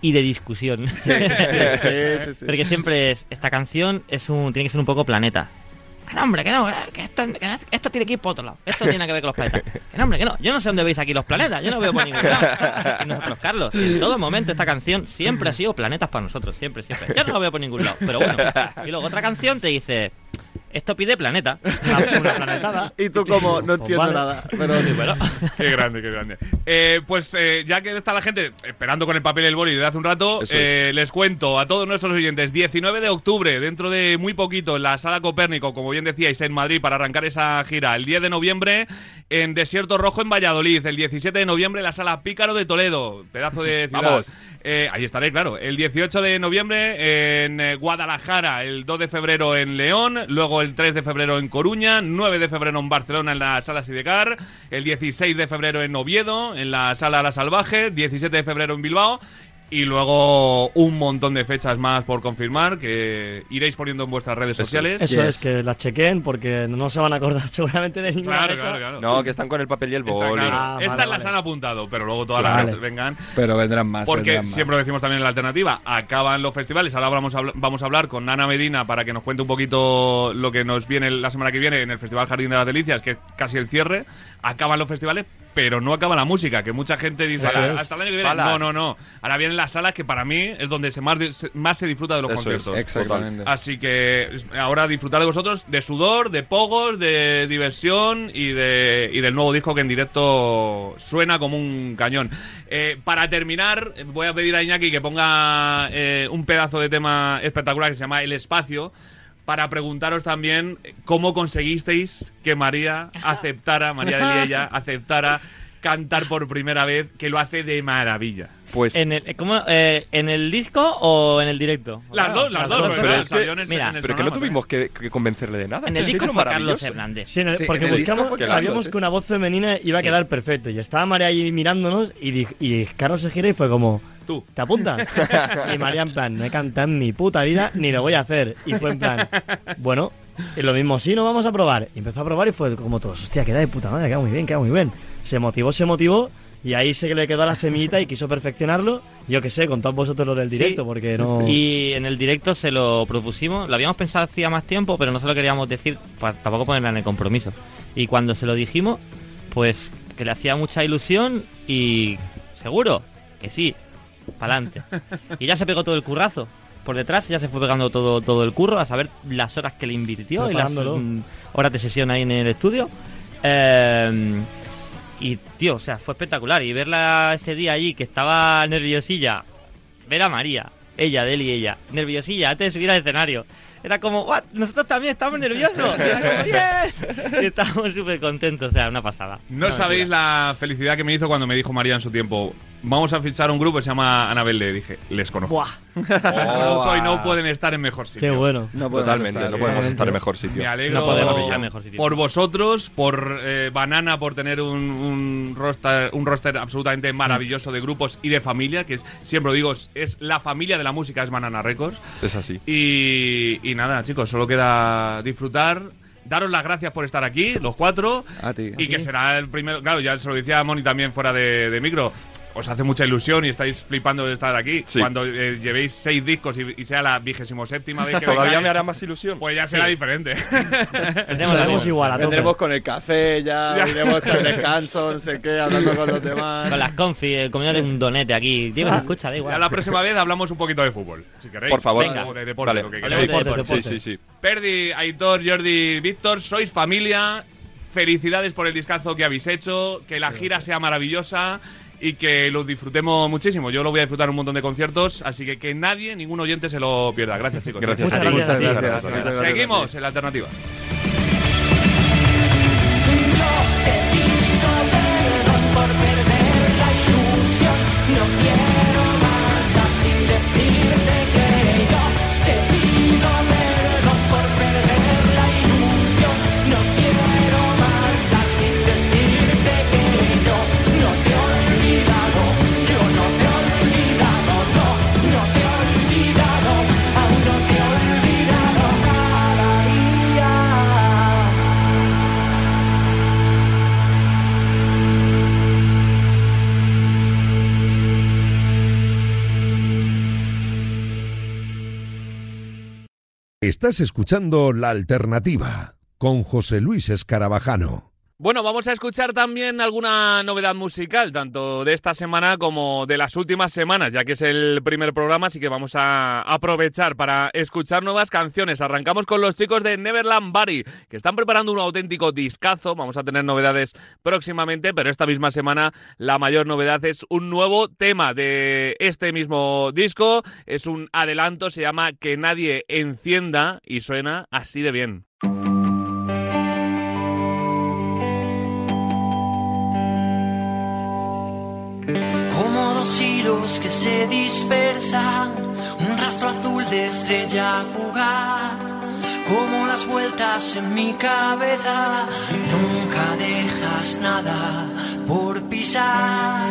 y de discusión. *laughs* Sí, sí, sí. Porque siempre es, esta canción es un, tiene que ser un poco planeta. Que no, hombre, que no, que esto, que esto tiene que ir por otro lado. Esto tiene que ver con los planetas. Que no, hombre, que no. Yo no sé dónde veis aquí los planetas. Yo no veo por ningún lado. Y nosotros, Carlos, en todo momento esta canción siempre ha sido planetas para nosotros. Siempre, siempre. Yo no lo veo por ningún lado. Pero bueno. Y luego otra canción te dice... esto pide planeta. *laughs* Una, una planetada. Y tú como, no Pues entiendo vale. nada. Pero bueno, *laughs* Qué grande, qué grande. Eh, pues eh, ya que está la gente esperando con el papel y el boli desde hace un rato, eh, les cuento a todos nuestros oyentes, 19 de octubre, dentro de muy poquito, en la Sala Copérnico, como bien decíais, en Madrid, para arrancar esa gira. El 10 de noviembre en Desierto Rojo, en Valladolid. El 17 de noviembre en la Sala Pícaro de Toledo. Pedazo de ciudad. Vamos. Eh, ahí estaré, claro. El 18 de noviembre en Guadalajara, el 2 de febrero en León, luego el 3 de febrero en Coruña, 9 de febrero en Barcelona en la Sala Sidecar, el 16 de febrero en Oviedo, en la Sala La Salvaje, 17 de febrero en Bilbao. Y luego un montón de fechas más por confirmar que iréis poniendo en vuestras redes Eso es. sociales. Eso es, que la chequen porque no se van a acordar *laughs* seguramente de ninguna Claro, fecha. claro, claro. No, que están con el papel y el Está boli. claro. Ah, Estas vale, las vale. han apuntado, pero luego todas Vale. las que vengan Pero vendrán más. Porque vendrán más. siempre lo decimos también en la alternativa, acaban los festivales. Ahora vamos a, vamos a hablar con Ana Medina para que nos cuente un poquito lo que nos viene la semana que viene en el Festival Jardín de las Delicias, que es casi el cierre. Acaban los festivales, pero no acaba la música, que mucha gente dice "Ah, es. hasta el año que viene. Salas. No, no, no. Ahora vienen las salas que para mí es donde se más, se- más se disfruta de los Eso es. conciertos. Exactamente. Así que ahora disfrutar de vosotros, de sudor, de pogos, de diversión y, de, y del nuevo disco que en directo suena como un cañón. Eh, para terminar, voy a pedir a Iñaki que ponga eh, un pedazo de tema espectacular que se llama El Espacio. Para preguntaros también eh, cómo conseguisteis que María aceptara, María de Liella, *laughs* aceptara cantar por primera vez, que lo hace de maravilla. Pues ¿en el, ¿cómo, eh, ¿en el disco o en el directo? Las dos, las las dos, dos Pero es que- mira, en el pero que no tuvimos que, que convencerle de nada. En el disco fue Carlos. Hernández. Sí, Sí, porque buscamos, disco sabíamos Carlos, que una voz femenina iba a Sí. quedar perfecto. Y estaba María ahí mirándonos y, y Carlos se gira y fue como, Tú. ¿te apuntas? y María en plan, no he cantado en mi puta vida ni lo voy a hacer. Y fue en plan, bueno, y lo mismo, sí, no vamos a probar. Y empezó a probar y fue como todos, hostia, queda de puta madre, queda muy bien, queda muy bien. Se motivó, se motivó. Y ahí se le quedó la semillita y quiso perfeccionarlo. Yo qué sé, con todos vosotros lo del Sí. directo, porque no. Y en el directo se lo propusimos, lo habíamos pensado hacía más tiempo, pero no se lo queríamos decir para tampoco ponerla en el compromiso. Y cuando se lo dijimos, pues que le hacía mucha ilusión y seguro que sí, para adelante. Y ya se pegó todo el currazo. Por detrás ya se fue pegando todo, todo el curro, a saber las horas que le invirtió y las mm, horas de sesión ahí en el estudio. Eh, y, tío, o sea, fue espectacular. Y verla ese día allí, que estaba nerviosilla, ver a María, ella, de él y ella, nerviosilla antes de subir al escenario. Era como, "What? Nosotros también estamos nerviosos. Y era como, "Bien". Y estábamos súper contentos, o sea, una pasada. No Una sabéis la felicidad que me hizo cuando me dijo María en su tiempo, vamos a fichar un grupo que se llama Anabel. Le dije, les conozco. Buah, Conozco y no pueden estar en mejor sitio. qué bueno. No podemos Totalmente, estar, no podemos estar en mejor sitio. Me alegro No podemos fichar en mejor sitio. por vosotros, por eh, Banana, por tener un, un roster, un roster absolutamente maravilloso de grupos y de familia, que es, siempre lo digo, es, la familia de la música, es Banana Records. Es así. Y, y nada, chicos, solo queda disfrutar. Daros las gracias por estar aquí, los cuatro. A ti. Y que será el primero. Claro, ya se lo decía a Moni también fuera de, de micro. Os hace mucha ilusión y estáis flipando de estar aquí. Sí. Cuando eh, llevéis seis discos y, y sea la vigésimo séptima vez que Todavía vengáis, me hará más ilusión. Pues ya será Sí. diferente. *laughs* Misma. igual a tope. Vendremos con el café ya, *laughs* Ya. iremos al descanso, no sé qué, hablando con los demás. Con las confi, el comunidad de un donete aquí. Diego, Ah. escucha, da ya igual. la próxima vez hablamos un poquito de fútbol, si queréis. Por favor. Venga. O de deporte, Vale. lo que queráis. de Deportes, deporte. Sí, sí, sí. Perdi, Aitor, Jordi, Víctor, sois familia. Felicidades por el discazo que habéis hecho. Que la gira sea maravillosa y que lo disfrutemos muchísimo. Yo lo voy a disfrutar un montón de conciertos, así que que nadie, ningún oyente se lo pierda. Gracias, chicos. Gracias Muchas a ti. gracias a ti. Muchas Gracias, gracias. gracias. Seguimos en la alternativa. Estás escuchando La Alternativa con José Luis Escarabajano. Bueno, vamos a escuchar también alguna novedad musical, tanto de esta semana como de las últimas semanas, ya que es el primer programa, así que vamos a aprovechar para escuchar nuevas canciones. Arrancamos con los chicos de Neverland Bari, que están preparando un auténtico discazo. Vamos a tener novedades próximamente, pero esta misma semana la mayor novedad es un nuevo tema de este mismo disco. Es un adelanto, se llama Que nadie encienda y suena así de bien. Hilos que se dispersan, un rastro azul de estrella fugaz, como las vueltas en mi cabeza, nunca dejas nada por pisar.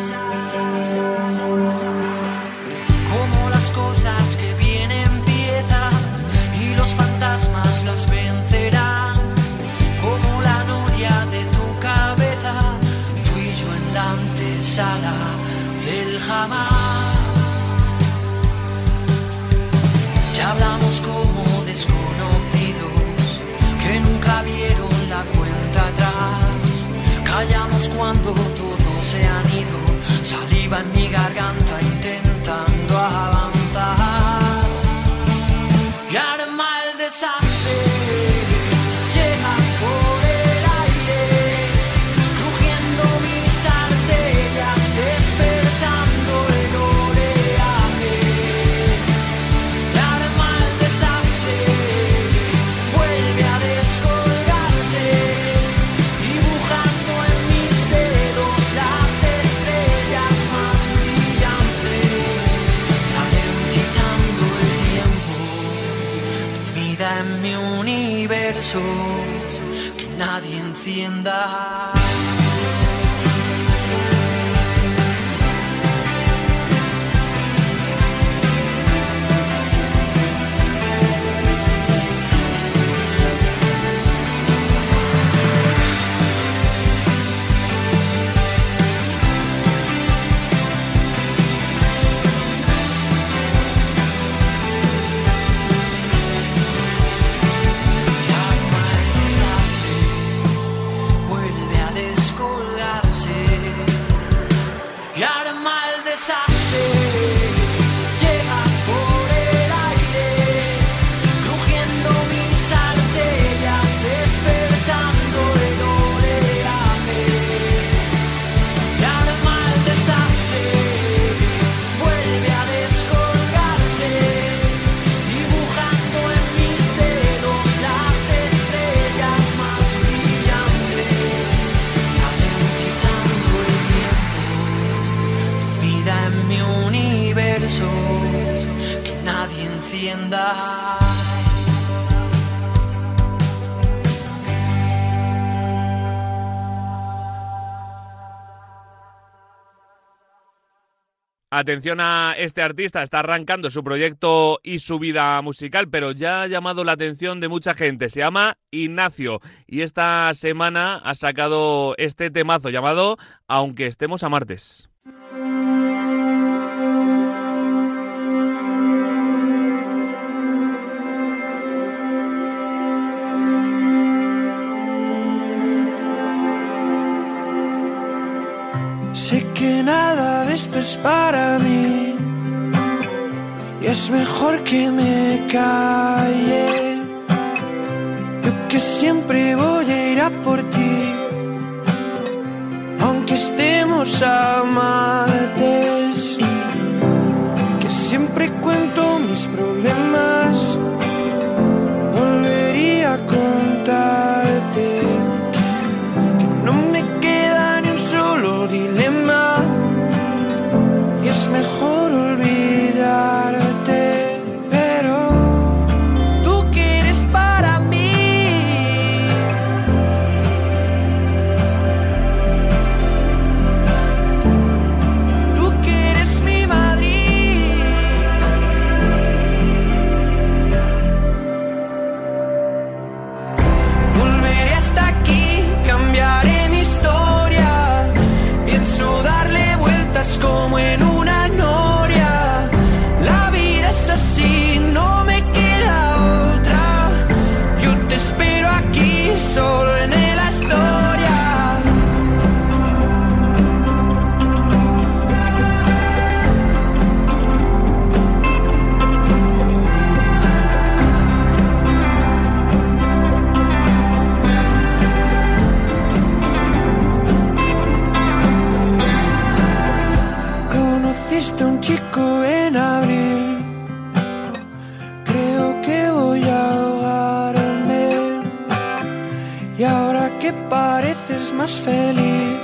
Como las cosas que bien empiezan y los fantasmas las vencerán, como la noria de tu cabeza, tú y yo en la antesala jamás. Ya hablamos como desconocidos que nunca vieron la cuenta atrás. Callamos cuando todos se han ido, saliva en mi garganta encienda. Atención a este artista, está arrancando su proyecto y su vida musical, pero ya ha llamado la atención de mucha gente. Se llama Ignacio y esta semana ha sacado este temazo llamado Aunque estemos a martes. Sé que nada de esto es para mí y es mejor que me calle. Yo que siempre voy a ir a por ti, aunque estemos a. que pareces más feliz.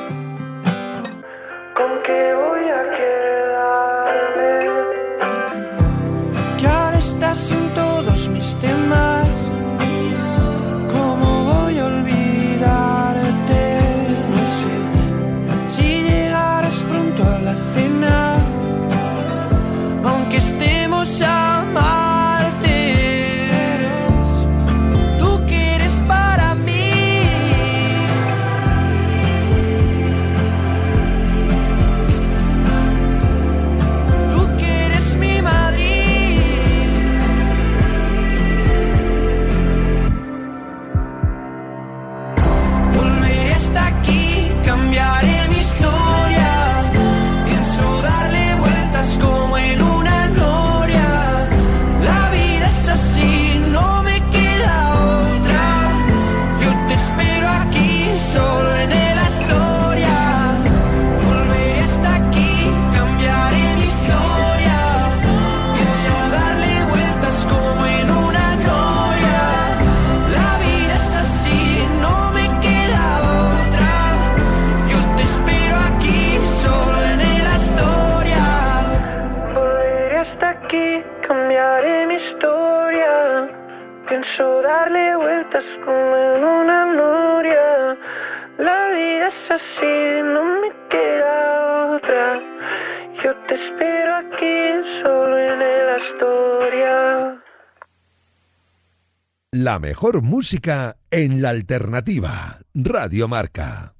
La mejor música en la alternativa. Radio Marca.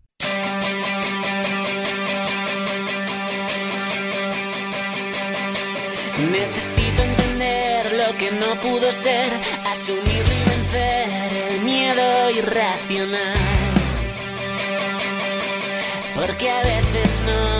Necesito entender lo que no pudo ser, asumirlo y vencer el miedo irracional. Porque a veces no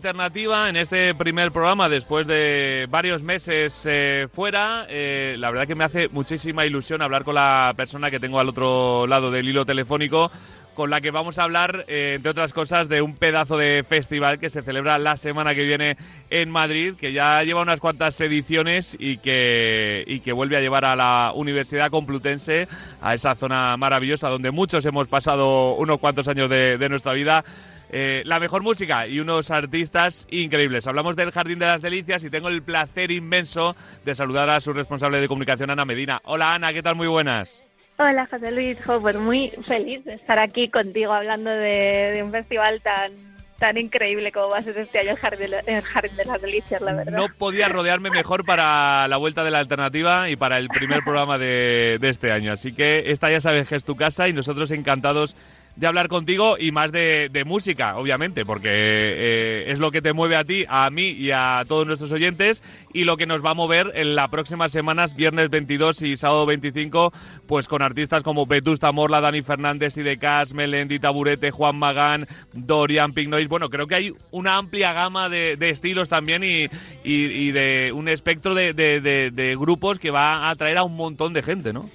alternativa, en este primer programa, después de varios meses eh, fuera, eh, la verdad que me hace muchísima ilusión hablar con la persona que tengo al otro lado del hilo telefónico, con la que vamos a hablar, eh, entre otras cosas, de un pedazo de festival que se celebra la semana que viene en Madrid, que ya lleva unas cuantas ediciones y que, y que vuelve a llevar a la Universidad Complutense, a esa zona maravillosa donde muchos hemos pasado unos cuantos años de, de nuestra vida. Eh, la mejor música y unos artistas increíbles. Hablamos del Jardín de las Delicias y tengo el placer inmenso de saludar a su responsable de comunicación, Ana Medina. Hola Ana, ¿qué tal? Muy buenas. Hola José Luis, jo, pues muy feliz de estar aquí contigo hablando de, de un festival tan tan increíble como va a ser este año el Jardín, de- el Jardín de las Delicias, la verdad. No podía rodearme mejor para la vuelta de la alternativa y para el primer programa de, de este año. Así que esta ya sabes que es tu casa y nosotros encantados de hablar contigo y más de, de música, obviamente, porque eh, es lo que te mueve a ti, a mí y a todos nuestros oyentes y lo que nos va a mover en las próximas semanas, viernes 22 y sábado 25, pues con artistas como Vetusta Morla, Dani Fernández, Idecas, Melendi, Taburete, Juan Magán, Dorian Pink Noise. Bueno, creo que hay una amplia gama de, de estilos también y, y- y de un espectro de, de- de- de grupos que va a atraer a un montón de gente, ¿no?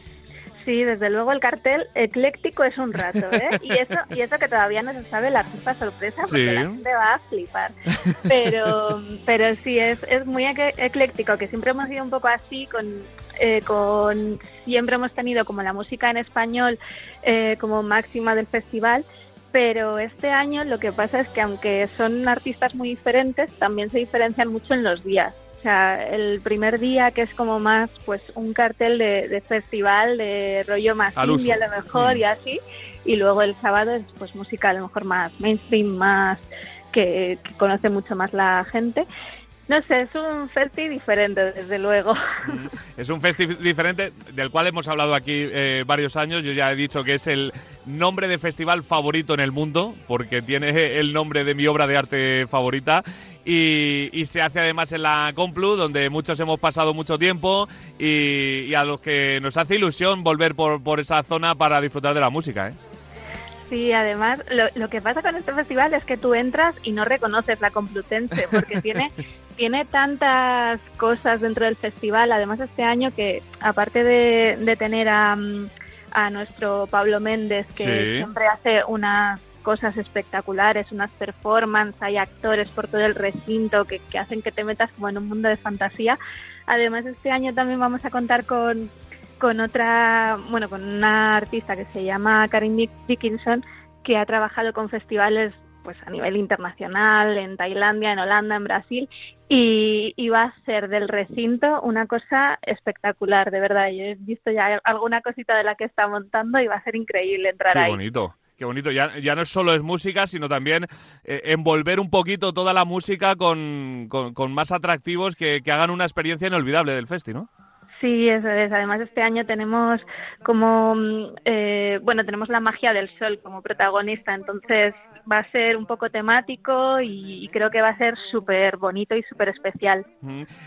Sí, desde luego el cartel ecléctico es un rato, ¿eh? Y eso, y eso que todavía no se sabe la artista sorpresa, porque Sí. la gente va a flipar. Pero, pero sí, es, es muy eclé- ecléctico, que siempre hemos sido un poco así, con, eh, con siempre hemos tenido como la música en español eh, como máxima del festival. Pero este año lo que pasa es que aunque son artistas muy diferentes, también se diferencian mucho en los días. Sea, el primer día que es como más pues un cartel de, de festival, de rollo más indie a lo mejor Mm. y así. Y luego el sábado es pues música a lo mejor más mainstream, más que, que conoce mucho más la gente. No sé, es un festi diferente, desde luego. Es un festival diferente del cual hemos hablado aquí eh, varios años. Yo ya he dicho que es el nombre de festival favorito en el mundo, porque tiene el nombre de mi obra de arte favorita. Y, y se hace además en la Complu, donde muchos hemos pasado mucho tiempo y, y a los que nos hace ilusión volver por, por esa zona para disfrutar de la música. ¿eh? Sí, además, lo, lo que pasa con este festival es que tú entras y no reconoces la Complutense, porque tiene, *laughs* tiene tantas cosas dentro del festival, además este año que, aparte de, de tener a, a nuestro Pablo Méndez, que Sí. siempre hace unas cosas espectaculares, unas performances, hay actores por todo el recinto que, que hacen que te metas como en un mundo de fantasía. Además, este año también vamos a contar con, con otra, bueno, con una artista que se llama Karin Dick- Dickinson, que ha trabajado con festivales pues a nivel internacional, en Tailandia, en Holanda, en Brasil, y, y va a ser del recinto una cosa espectacular, de verdad. Yo he visto ya alguna cosita de la que está montando y va a ser increíble entrar Qué ahí. bonito. Qué bonito, ya, no solo es música, sino también eh, envolver un poquito toda la música con, con- con más atractivos que, que hagan una experiencia inolvidable del festi, ¿no? Sí, eso es. Además, este año tenemos como, mm, eh, bueno, tenemos la magia del sol como protagonista, entonces va a ser un poco temático y, creo que va a ser súper bonito y súper especial.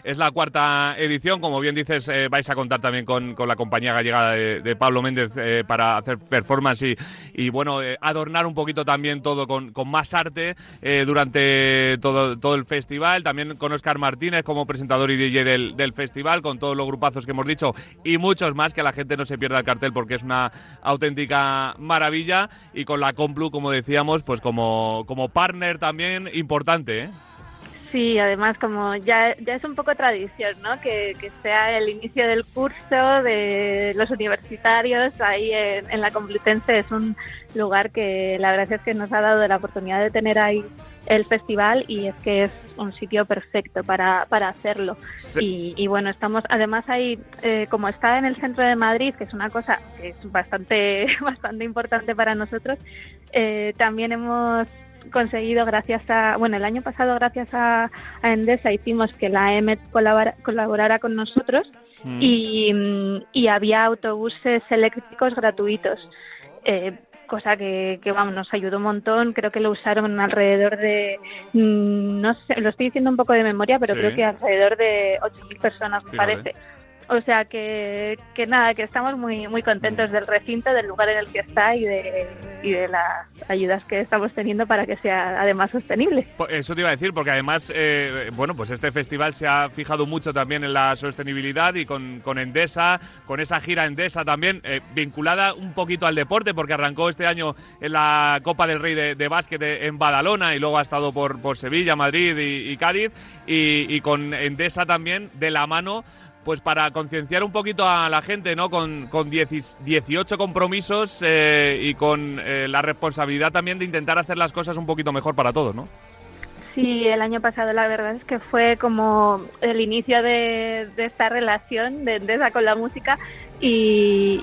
Es la cuarta edición, como bien dices, eh, vais a contar también con, con la compañía gallega de, de Pablo Méndez eh, para hacer performance y, y, bueno, eh, adornar un poquito también todo con, con más arte durante todo, todo el festival. También con Oscar Martínez como presentador y DJ del, del festival, con todos los grupazos que hemos dicho y muchos más, que la gente no se pierda el cartel porque es una auténtica maravilla. Y con la Complu, como decíamos, pues como, como partner también importante, ¿eh? Sí, además como ya, ya es un poco tradición, ¿no? Que, que sea el inicio del curso de los universitarios ahí en, en la Complutense es un lugar que la verdad es que nos ha dado la oportunidad de tener ahí el festival y es que es un sitio perfecto para, para hacerlo. Y, y bueno, estamos además ahí, eh, como está en el centro de Madrid, que es una cosa que es bastante, *laughs* bastante importante para nosotros, eh, también hemos conseguido gracias a, bueno, el año pasado gracias a, a Endesa hicimos que la EMET colabora- colaborara con nosotros Mm. y, y había autobuses eléctricos gratuitos. Eh, cosa que, que, vamos, nos ayudó un montón. Creo que lo usaron alrededor de, mm, no sé, lo estoy diciendo un poco de memoria, pero Sí. creo que alrededor de 8.000 personas, me parece. O sea que, que nada, que estamos muy muy contentos del recinto, del lugar en el que está y de, y de las ayudas que estamos teniendo para que sea además sostenible. Po- Eso te iba a decir, porque además, eh, bueno, pues este festival se ha fijado mucho también en la sostenibilidad y con, con Endesa, con esa gira Endesa también, eh, vinculada un poquito al deporte, porque arrancó este año en la Copa del Rey de, de Básquet en Badalona y luego ha estado por, por Sevilla, Madrid y, Cádiz, y con Endesa también de la mano pues para concienciar un poquito a la gente, ¿no? Con, con 10 18 compromisos eh, y con eh, la responsabilidad también de intentar hacer las cosas un poquito mejor para todos, ¿no? Sí, el año pasado la verdad es que fue como el inicio de, esta relación de Endesa con la música y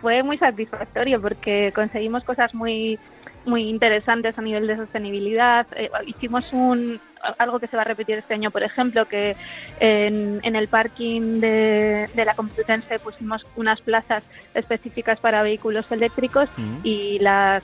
fue muy satisfactorio porque conseguimos cosas muy muy interesantes a nivel de sostenibilidad. Eh, hicimos un algo que se va a repetir este año, por ejemplo, que en, en el parking de, de la Complutense pusimos unas plazas específicas para vehículos eléctricos y las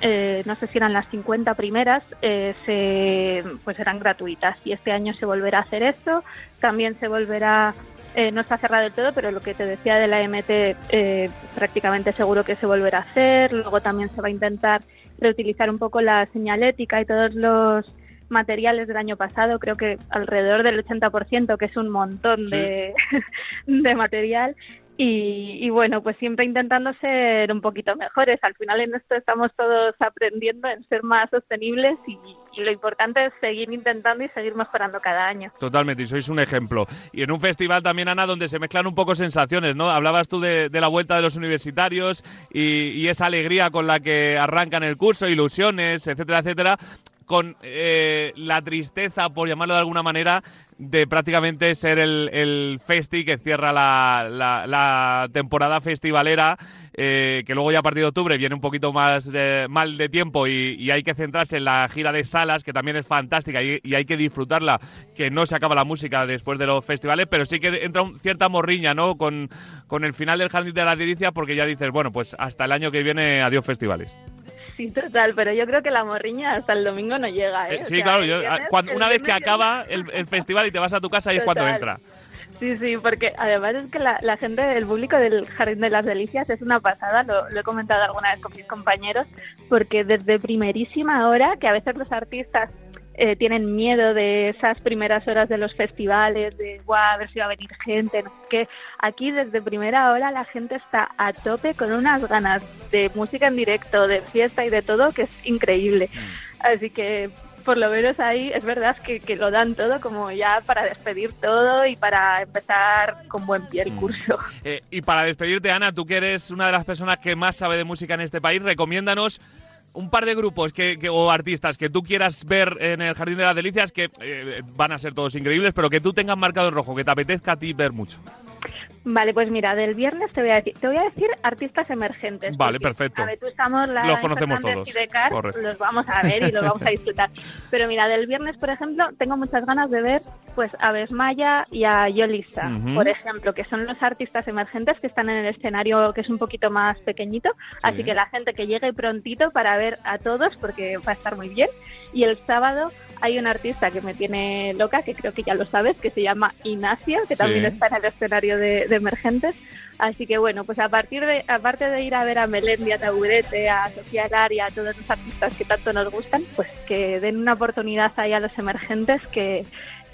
eh, no sé si eran las 50 primeras, eh, se, pues eran gratuitas. Y este año se volverá a hacer esto. También se volverá, eh, no está cerrado del todo, pero lo que te decía de la MT, eh, prácticamente seguro que se volverá a hacer. Luego también se va a intentar reutilizar un poco la señalética y todos los materiales del año pasado, creo que alrededor del 80%, que es un montón de, *laughs* de material. Y, y bueno, pues siempre intentando ser un poquito mejores. Al final en esto estamos todos aprendiendo en ser más sostenibles y, lo importante es seguir intentando y seguir mejorando cada año. Totalmente, y sois un ejemplo. Y en un festival también, Ana, donde se mezclan un poco sensaciones, ¿no? Hablabas tú de, de la vuelta de los universitarios y, y esa alegría con la que arrancan el curso, ilusiones, etcétera, etcétera. Con eh, la tristeza, por llamarlo de alguna manera, de prácticamente ser el, el festi que cierra la, la- temporada festivalera. eh, que luego ya a partir de octubre viene un poquito más eh, mal de tiempo y, hay que centrarse en la gira de salas, que también es fantástica y, y hay que disfrutarla, que no se acaba la música después de los festivales, pero sí que entra un- cierta morriña, ¿no? Con, con el final del Jardín de la Delicia, porque ya dices, bueno, pues hasta el año que viene, adiós festivales. Sí, total, pero yo creo que la morriña hasta el domingo no llega, ¿eh? Eh, O sí, sea, claro, yo- cuando- el una vez que acaba el, el festival y te vas a tu casa, ahí es cuando entra. Sí, sí, porque además es que la, la gente, el público del Jardín de las Delicias es una pasada, lo, lo he comentado alguna vez con mis compañeros, porque desde primerísima hora, que a veces los artistas eh, tienen miedo de esas primeras horas de los festivales, de guau, a ver si va a venir gente, no sé qué. Aquí desde primera hora la gente está a tope con unas ganas de música en directo, de fiesta y de todo, que es increíble. Así que por lo menos ahí es verdad que, que lo dan todo como ya para despedir todo y para empezar con buen pie el curso. Eh, y para despedirte, Ana, tú que eres una de las personas que más sabe de música en este país, recomiéndanos un par de grupos que, que- o artistas que tú quieras ver en el Jardín de las Delicias, que eh, van a ser todos increíbles, pero que tú tengas marcado en rojo, que te apetezca a ti ver mucho. Vale, pues mira, del viernes te voy a decir, te voy a decir artistas emergentes. Vale, perfecto. A Vetusta la Los conocemos todos. los vamos a ver y los vamos a *laughs* disfrutar. Pero mira, del viernes, por ejemplo, tengo muchas ganas de ver pues a Besmaya y a Yolisa, por ejemplo, que son los artistas emergentes que están en el escenario que es un poquito más pequeñito. Así que la gente que llegue prontito para ver a todos, porque va a estar muy bien. Y el sábado hay un artista que me tiene loca, que creo que ya lo sabes, que se llama Ignacio, que Sí. también está en el escenario de, de emergentes. Así que bueno, pues a partir de, aparte de ir a ver a Melendi, a Taburete, a Sofía Lari, a todos los artistas que tanto nos gustan, pues que den una oportunidad ahí a los emergentes que,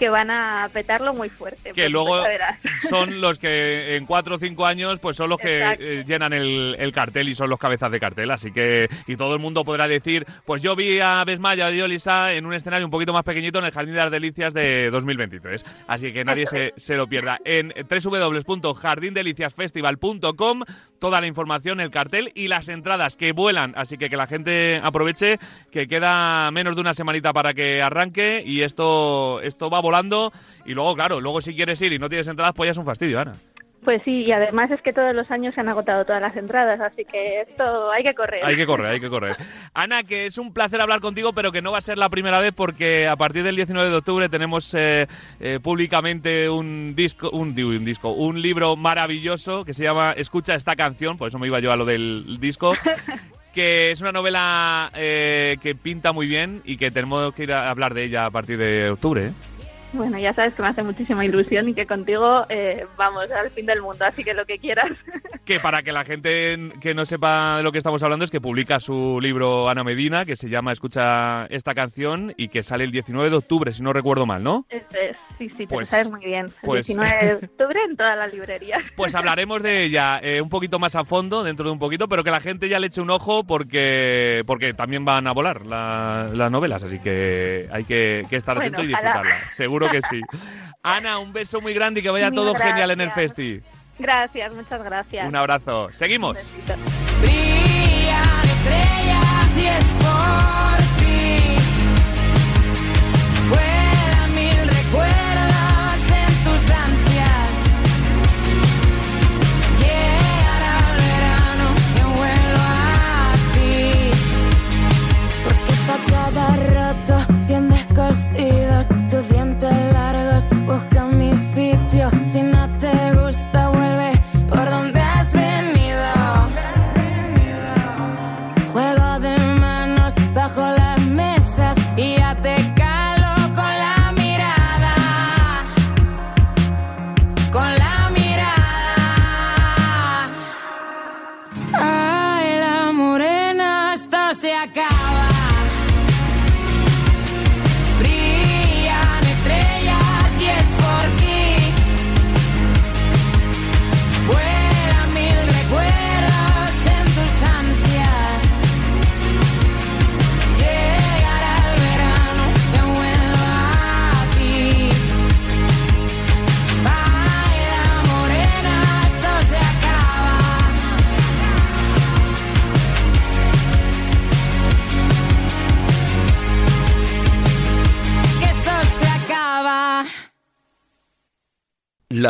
que van a petarlo muy fuerte. Que Pues, luego *laughs* son los que en cuatro o cinco años pues son los que Exacto. eh, llenan el, el cartel y son los cabezas de cartel. Así que, y todo el mundo podrá decir, pues yo vi a Besmaya y Olisa en un escenario un poquito más pequeñito en el Jardín de las Delicias de 2023. Así que nadie se, se lo pierda. En www.jardindeliciasfestival.com toda la información, el cartel y las entradas que vuelan. Así que que la gente aproveche que queda menos de una semanita para que arranque y esto, esto va volando. Y luego, claro, luego si quieres ir y no tienes entradas, pues ya es un fastidio, Ana. Pues sí, y además es que todos los años se han agotado todas las entradas, así que esto hay que correr. Hay que correr, hay que correr. Ana, que es un placer hablar contigo, pero que no va a ser la primera vez porque a partir del 19 de octubre tenemos eh, eh, públicamente un disco, un, disco, un libro maravilloso que se llama Escucha esta canción, por eso me iba yo a lo del disco. *laughs* que es una novela eh, que pinta muy bien y que tenemos que ir a hablar de ella a partir de octubre. Bueno, ya sabes que me hace muchísima ilusión y que contigo eh, vamos al fin del mundo, así que lo que quieras. *laughs* Que para que la gente que no sepa de lo que estamos hablando es que publica su libro Ana Medina, que se llama Escucha esta canción y que sale el 19 de octubre, si no recuerdo mal, ¿no? Eso es, sí, sí, te lo Pues- sabes muy bien. El pues- 19 de *laughs* octubre en todas las librerías. Pues hablaremos de ella eh, un poquito más a fondo, dentro de un poquito, pero que la gente ya le eche un ojo porque, porque también van a volar la- las novelas, así que hay que, que estar Bueno, atento y disfrutarla. Seguro que sí. Ana, un beso muy grande y que vaya todo genial en el gracias. festi. Gracias, muchas gracias. Un abrazo. Seguimos. Brillan estrellas y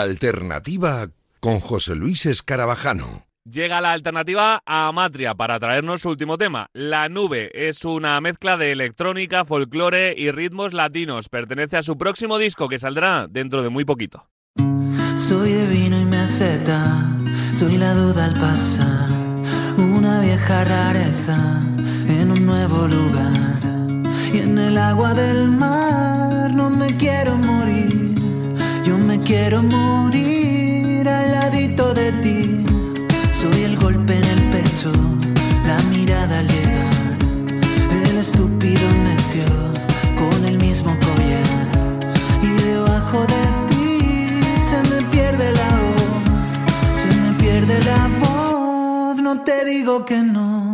La alternativa con José Luis Escarabajano. Llega la alternativa a Amatria para traernos su último tema. La nube es una mezcla de electrónica, folclore y ritmos latinos. Pertenece a su próximo disco que saldrá dentro de muy poquito. Soy de vino y meseta, soy la duda al pasar, una vieja rareza en un nuevo lugar. Y en el agua del mar no me quiero morir, quiero morir al ladito de ti. Soy el golpe en el pecho, la mirada al llegar, el estúpido necio con el mismo collar. Y debajo de ti se me pierde la voz, se me pierde la voz, no te digo que no.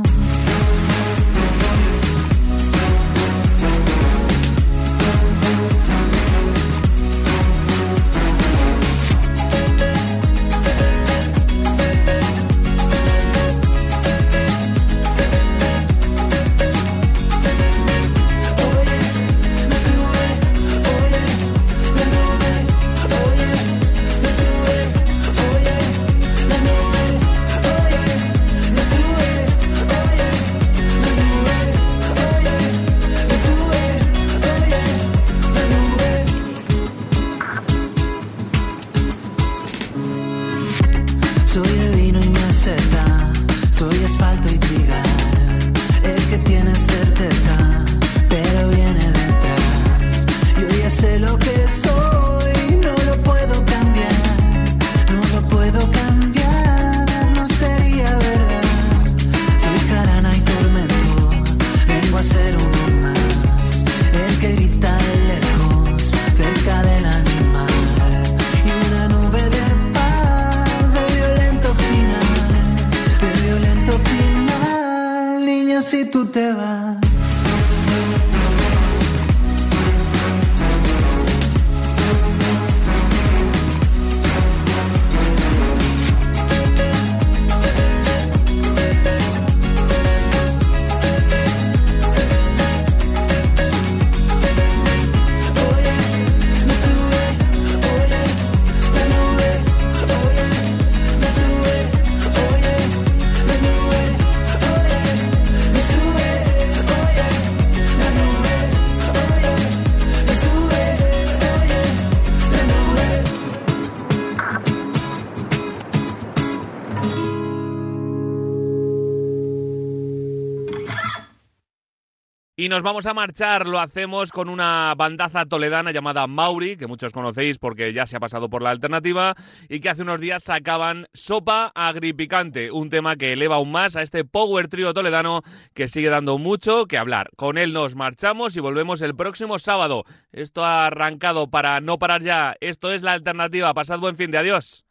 Y nos vamos a marchar, lo hacemos con una bandaza toledana llamada Mauri, que muchos conocéis porque ya se ha pasado por la alternativa, y que hace unos días sacaban Sopa Agripicante, un tema que eleva aún más a este power trío toledano que sigue dando mucho que hablar. Con él nos marchamos y volvemos el próximo sábado. Esto ha arrancado para no parar ya. Esto es la alternativa. Pasad buen fin de adiós.